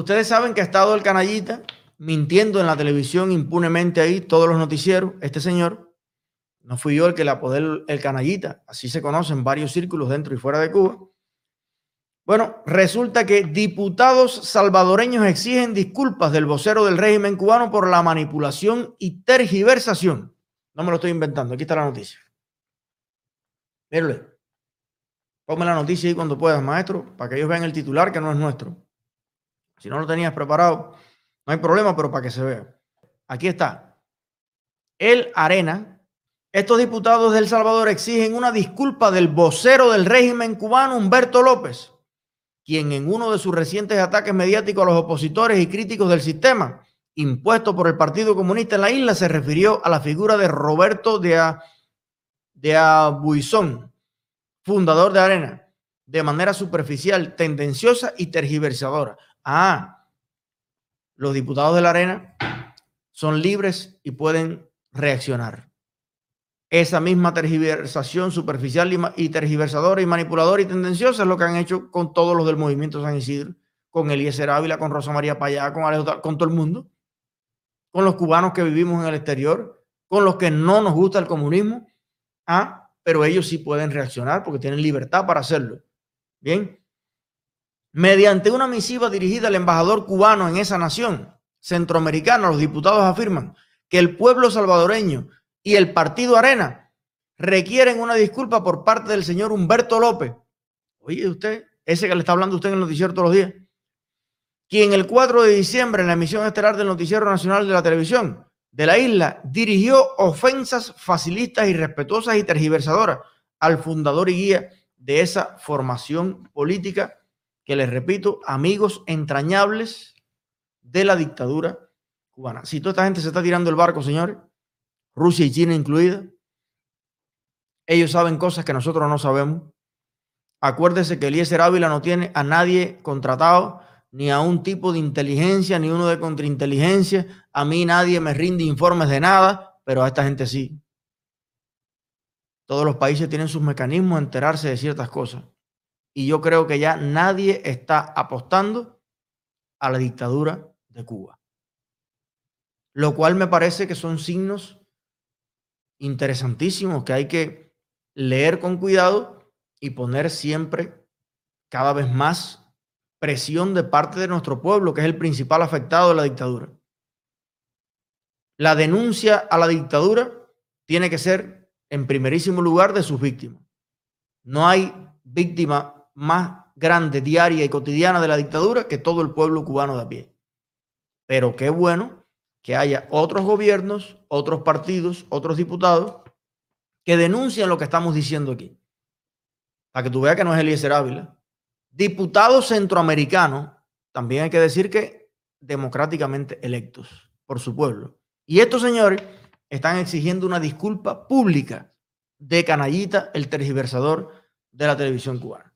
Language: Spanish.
Ustedes saben que ha estado el canallita mintiendo en la televisión impunemente ahí, todos los noticieros. Este señor, no fui yo el que le apodé el, canallita, así se conocen varios círculos dentro y fuera de Cuba. Bueno, resulta que diputados salvadoreños exigen disculpas del vocero del régimen cubano por la manipulación y tergiversación. No me lo estoy inventando, aquí está la noticia. Mírale. Ponme la noticia ahí cuando puedas, maestro, para que ellos vean el titular que no es nuestro. Si no lo tenías preparado, no hay problema, pero para que se vea. Aquí está. El Arena. Estos diputados de El Salvador exigen una disculpa del vocero del régimen cubano, Humberto López, quien en uno de sus recientes ataques mediáticos a los opositores y críticos del sistema impuesto por el Partido Comunista en la isla se refirió a la figura de Roberto de, a, Abuizón, fundador de Arena, de manera superficial, tendenciosa y tergiversadora. Ah, los diputados de la Arena son libres y pueden reaccionar esa misma tergiversación superficial y, tergiversadora y manipuladora y tendenciosa es lo que han hecho con todos los del movimiento San Isidro, con Eliezer Ávila, con Rosa María Payá, con Alejo, con todo el mundo, con los cubanos que vivimos en el exterior, con los que no nos gusta el comunismo, ah, pero ellos sí pueden reaccionar porque tienen libertad para hacerlo. Bien. Mediante una misiva dirigida al embajador cubano en esa nación centroamericana, los diputados afirman que el pueblo salvadoreño y el partido Arena requieren una disculpa por parte del señor Humberto López. Oye, usted, ese que le está hablando usted en el noticiero todos los días, quien el 4 de diciembre en la emisión estelar del Noticiero Nacional de la Televisión de la isla dirigió ofensas facilistas, irrespetuosas y tergiversadoras al fundador y guía de esa formación política que les repito, amigos entrañables de la dictadura cubana. Si toda esta gente se está tirando el barco, señores, Rusia y China incluida. Ellos saben cosas que nosotros no sabemos. Acuérdese que Eliezer Ávila no tiene a nadie contratado, ni a un tipo de inteligencia, ni uno de contrainteligencia. A mí nadie me rinde informes de nada, pero a esta gente sí. Todos los países tienen sus mecanismos de enterarse de ciertas cosas. Y yo creo que ya nadie está apostando a la dictadura de Cuba. Lo cual me parece que son signos interesantísimos que hay que leer con cuidado y poner siempre cada vez más presión de parte de nuestro pueblo, que es el principal afectado de la dictadura. La denuncia a la dictadura tiene que ser en primerísimo lugar de sus víctimas. No hay víctima más grande, diaria y cotidiana de la dictadura que todo el pueblo cubano de a pie. Pero qué bueno que haya otros gobiernos, otros partidos, otros diputados que denuncien lo que estamos diciendo aquí. Para que tú veas que no es Eliezer Ávila. Diputados centroamericanos, también hay que decir que democráticamente electos por su pueblo. Y estos señores están exigiendo una disculpa pública de Canallita, el tergiversador de la televisión cubana.